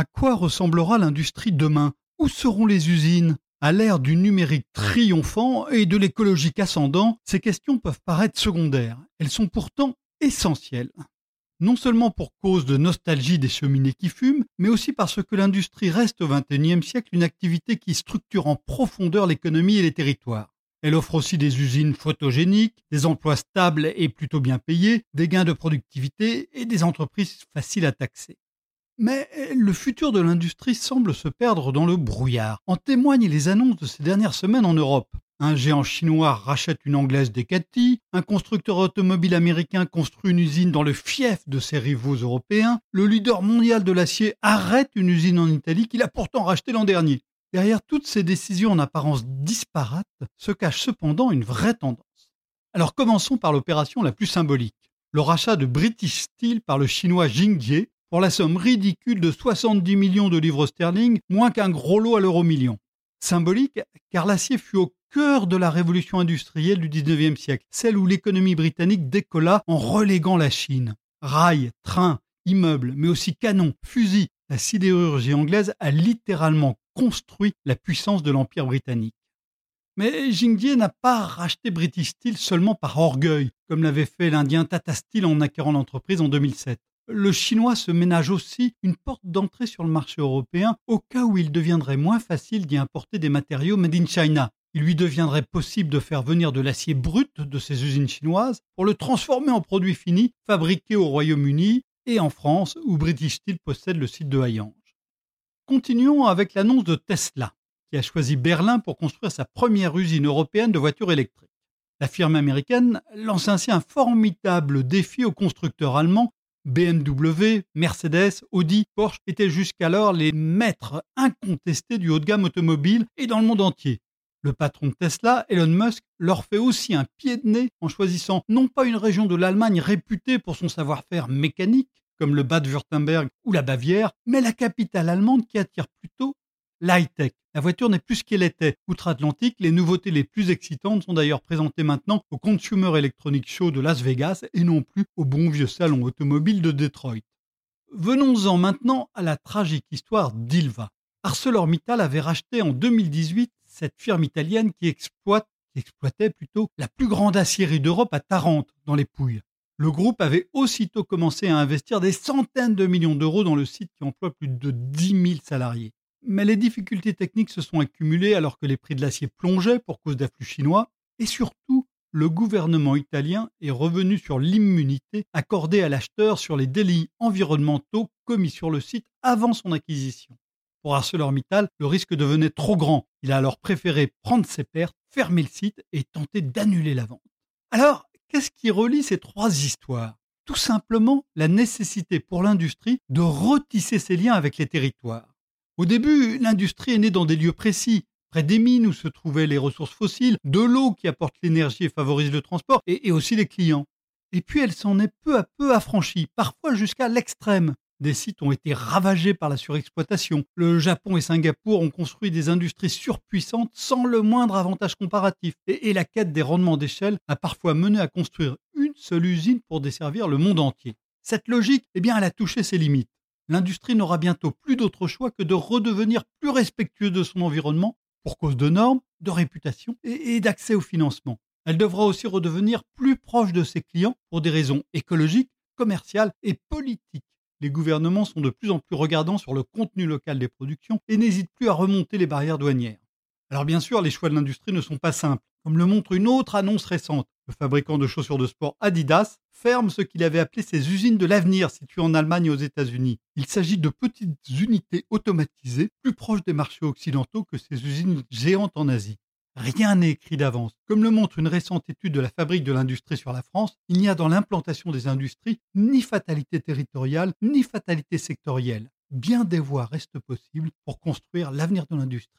À quoi ressemblera l'industrie demain? Où seront les usines? À l'ère du numérique triomphant et de l'écologique ascendant, ces questions peuvent paraître secondaires. Elles sont pourtant essentielles. Non seulement pour cause de nostalgie des cheminées qui fument, mais aussi parce que l'industrie reste au XXIe siècle une activité qui structure en profondeur l'économie et les territoires. Elle offre aussi des usines photogéniques, des emplois stables et plutôt bien payés, des gains de productivité et des entreprises faciles à taxer. Mais le futur de l'industrie semble se perdre dans le brouillard. En témoignent les annonces de ces dernières semaines en Europe. Un géant chinois rachète une anglaise Decathlon, un constructeur automobile américain construit une usine dans le fief de ses rivaux européens, le leader mondial de l'acier arrête une usine en Italie qu'il a pourtant rachetée l'an dernier. Derrière toutes ces décisions en apparence disparates se cache cependant une vraie tendance. Alors commençons par l'opération la plus symbolique, le rachat de British Steel par le chinois Jingye pour la somme ridicule de 70 millions de livres sterling, moins qu'un gros lot à l'euro million. Symbolique car l'acier fut au cœur de la révolution industrielle du 19e siècle, celle où l'économie britannique décolla en reléguant la Chine. Rails, trains, immeubles, mais aussi canons, fusils, la sidérurgie anglaise a littéralement construit la puissance de l'Empire britannique. Mais Jingye n'a pas racheté British Steel seulement par orgueil, comme l'avait fait l'Indien Tata Steel en acquérant l'entreprise en 2007. Le Chinois se ménage aussi une porte d'entrée sur le marché européen au cas où il deviendrait moins facile d'y importer des matériaux made in China. Il lui deviendrait possible de faire venir de l'acier brut de ses usines chinoises pour le transformer en produit fini fabriqué au Royaume-Uni et en France où British Steel possède le site de Hayange. Continuons avec l'annonce de Tesla, qui a choisi Berlin pour construire sa première usine européenne de voitures électriques. La firme américaine lance ainsi un formidable défi aux constructeurs allemands. BMW, Mercedes, Audi, Porsche étaient jusqu'alors les maîtres incontestés du haut de gamme automobile et dans le monde entier. Le patron de Tesla, Elon Musk, leur fait aussi un pied de nez en choisissant non pas une région de l'Allemagne réputée pour son savoir-faire mécanique, comme le Bade-Württemberg ou la Bavière, mais la capitale allemande qui attire plutôt l'high-tech. La voiture n'est plus ce qu'elle était. Outre-Atlantique, les nouveautés les plus excitantes sont d'ailleurs présentées maintenant au Consumer Electronics Show de Las Vegas et non plus au bon vieux salon automobile de Detroit. Venons-en maintenant à la tragique histoire d'Ilva. ArcelorMittal avait racheté en 2018 cette firme italienne qui exploitait plutôt la plus grande aciérie d'Europe à Tarente, dans les Pouilles. Le groupe avait aussitôt commencé à investir des centaines de millions d'euros dans le site qui emploie plus de 10 000 salariés. Mais les difficultés techniques se sont accumulées alors que les prix de l'acier plongeaient pour cause d'afflux chinois et surtout le gouvernement italien est revenu sur l'immunité accordée à l'acheteur sur les délits environnementaux commis sur le site avant son acquisition. Pour ArcelorMittal, le risque devenait trop grand. Il a alors préféré prendre ses pertes, fermer le site et tenter d'annuler la vente. Alors, Qu'est-ce qui relie ces trois histoires? Tout simplement la nécessité pour l'industrie de retisser ses liens avec les territoires. Au début, l'industrie est née dans des lieux précis, près des mines où se trouvaient les ressources fossiles, de l'eau qui apporte l'énergie et favorise le transport, et, aussi les clients. Et puis elle s'en est peu à peu affranchie, parfois jusqu'à l'extrême. Des sites ont été ravagés par la surexploitation. Le Japon et Singapour ont construit des industries surpuissantes sans le moindre avantage comparatif. Et, la quête des rendements d'échelle a parfois mené à construire une seule usine pour desservir le monde entier. Cette logique, eh bien, elle a touché ses limites. L'industrie n'aura bientôt plus d'autre choix que de redevenir plus respectueuse de son environnement pour cause de normes, de réputation et d'accès au financement. Elle devra aussi redevenir plus proche de ses clients pour des raisons écologiques, commerciales et politiques les gouvernements sont de plus en plus regardants sur le contenu local des productions et n'hésitent plus à remonter les barrières douanières. Alors bien sûr, les choix de l'industrie ne sont pas simples, comme le montre une autre annonce récente. Le fabricant de chaussures de sport Adidas ferme ce qu'il avait appelé ses usines de l'avenir situées en Allemagne et aux États-Unis. Il s'agit de petites unités automatisées plus proches des marchés occidentaux que ces usines géantes en Asie. Rien n'est écrit d'avance. Comme le montre une récente étude de la Fabrique de l'industrie sur la France, il n'y a dans l'implantation des industries ni fatalité territoriale, ni fatalité sectorielle. Bien des voies restent possibles pour construire l'avenir de l'industrie.